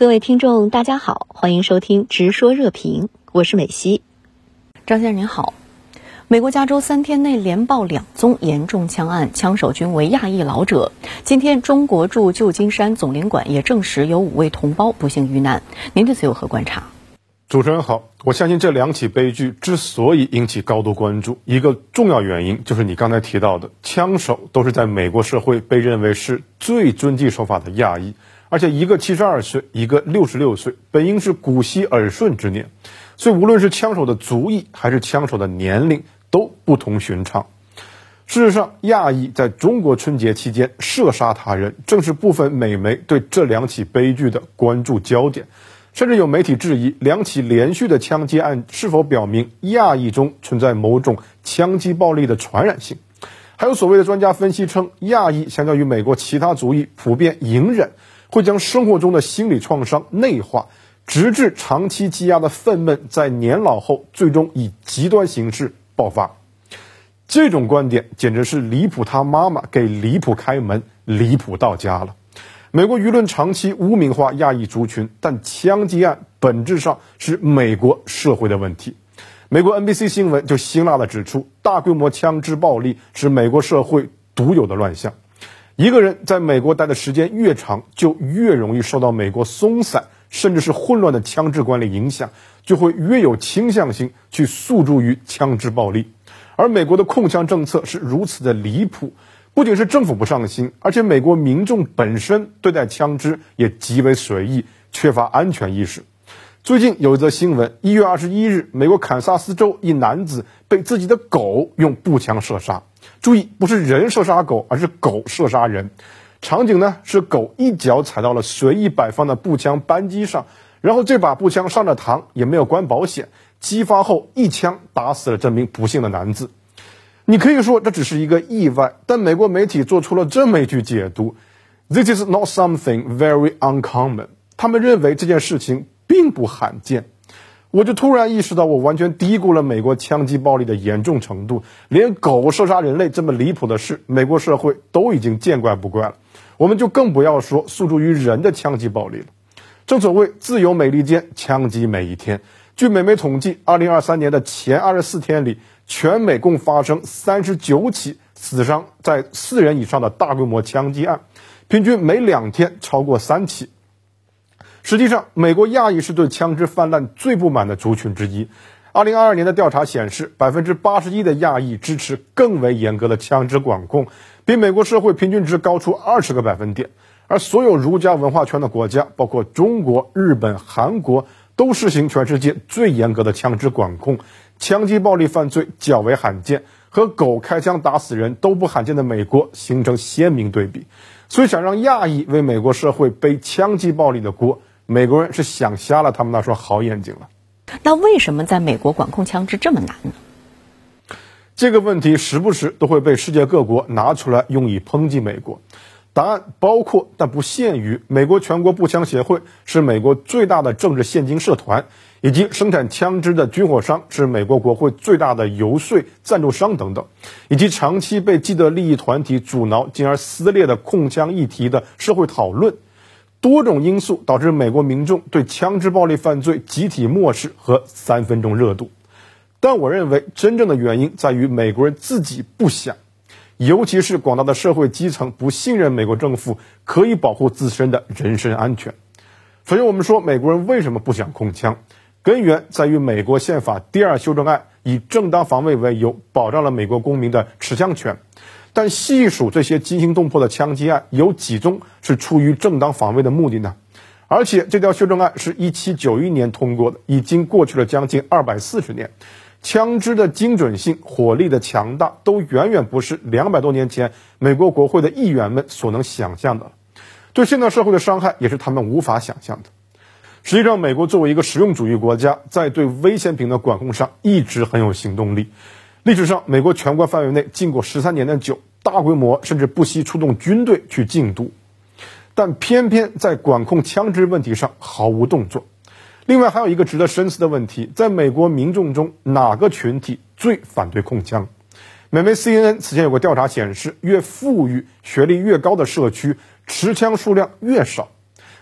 各位听众，大家好，欢迎收听《直说热评》，我是美西。张先生您好，美国加州三天内连爆两宗严重枪案，枪手均为亚裔老者。今天，中国驻旧金山总领馆也证实有五位同胞不幸遇难。您对此有何观察？主持人好，我相信这两起悲剧之所以引起高度关注，一个重要原因就是你刚才提到的，枪手都是在美国社会被认为是最遵纪守法的亚裔。而且一个七十二岁，一个六十六岁，本应是古稀耳顺之年，所以无论是枪手的族裔还是枪手的年龄都不同寻常。事实上，亚裔在中国春节期间射杀他人，正是部分美媒对这两起悲剧的关注焦点。甚至有媒体质疑，两起连续的枪击案是否表明亚裔中存在某种枪击暴力的传染性？还有所谓的专家分析称，亚裔相较于美国其他族裔普遍隐忍。会将生活中的心理创伤内化，直至长期积压的愤懑在年老后最终以极端形式爆发。这种观点简直是离谱！他妈妈给离谱开门，离谱到家了。美国舆论长期污名化亚裔族群，但枪击案本质上是美国社会的问题。美国 NBC 新闻就辛辣地指出，大规模枪支暴力是美国社会独有的乱象。一个人在美国待的时间越长，就越容易受到美国松散甚至是混乱的枪支管理影响，就会越有倾向性去诉诸于枪支暴力。而美国的控枪政策是如此的离谱，不仅是政府不上心，而且美国民众本身对待枪支也极为随意，缺乏安全意识。最近有一则新闻，一月二十一日，美国堪萨斯州一男子被自己的狗用步枪射杀。注意，不是人射杀狗，而是狗射杀人。场景呢是狗一脚踩到了随意摆放的步枪扳机上，然后这把步枪上着膛，也没有关保险，激发后一枪打死了这名不幸的男子。你可以说这只是一个意外，但美国媒体做出了这么一句解读：“This is not something very uncommon。”他们认为这件事情并不罕见。我就突然意识到，我完全低估了美国枪击暴力的严重程度。连狗射杀人类这么离谱的事，美国社会都已经见怪不怪了，我们就更不要说诉诸于人的枪击暴力了。正所谓自由美利坚，枪击每一天。据美媒统计，二零二三年的前二十四天里，全美共发生三十九起死伤在四人以上的大规模枪击案，平均每两天超过三起。实际上，美国亚裔是对枪支泛滥最不满的族群之一。二零二二年的调查显示，百分之八十一的亚裔支持更为严格的枪支管控，比美国社会平均值高出二十个百分点。而所有儒家文化圈的国家，包括中国、日本、韩国，都实行全世界最严格的枪支管控，枪击暴力犯罪较为罕见，和狗开枪打死人都不罕见的美国形成鲜明对比。所以，想让亚裔为美国社会背枪击暴力的锅。美国人是想瞎了他们那双好眼睛了。那为什么在美国管控枪支这么难呢？这个问题时不时都会被世界各国拿出来用以抨击美国。答案包括但不限于：美国全国步枪协会是美国最大的政治现金社团，以及生产枪支的军火商是美国国会最大的游说赞助商等等，以及长期被既得利益团体阻挠进而撕裂的控枪议题的社会讨论。多种因素导致美国民众对枪支暴力犯罪集体漠视和三分钟热度，但我认为真正的原因在于美国人自己不想，尤其是广大的社会基层不信任美国政府可以保护自身的人身安全。所以，我们说美国人为什么不想控枪，根源在于美国宪法第二修正案以正当防卫为由，保障了美国公民的持枪权。但细数这些惊心动魄的枪击案，有几宗是出于正当防卫的目的呢？而且这条修正案是一七九一年通过的，已经过去了将近二百四十年，枪支的精准性、火力的强大，都远远不是两百多年前美国国会的议员们所能想象的。对现代社会的伤害，也是他们无法想象的。实际上，美国作为一个实用主义国家，在对危险品的管控上一直很有行动力。历史上，美国全国范围内禁过十三年的酒，大规模甚至不惜出动军队去禁毒，但偏偏在管控枪支问题上毫无动作。另外，还有一个值得深思的问题：在美国民众中，哪个群体最反对控枪？美媒 CNN 此前有个调查显示，越富裕、学历越高的社区，持枪数量越少。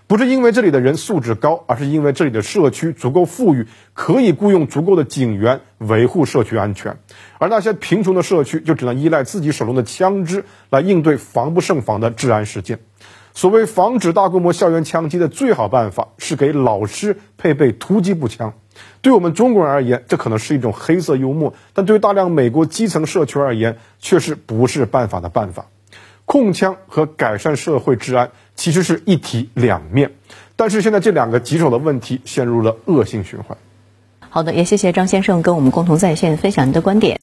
不是因为这里的人素质高，而是因为这里的社区足够富裕，可以雇佣足够的警员维护社区安全。而那些贫穷的社区就只能依赖自己手中的枪支来应对防不胜防的治安事件。所谓防止大规模校园枪击的最好办法是给老师配备突击步枪。对我们中国人而言，这可能是一种黑色幽默，但对于大量美国基层社区而言，却是不是办法的办法。控枪和改善社会治安其实是一体两面，但是现在这两个棘手的问题陷入了恶性循环。好的，也谢谢张先生跟我们共同在线分享您的观点。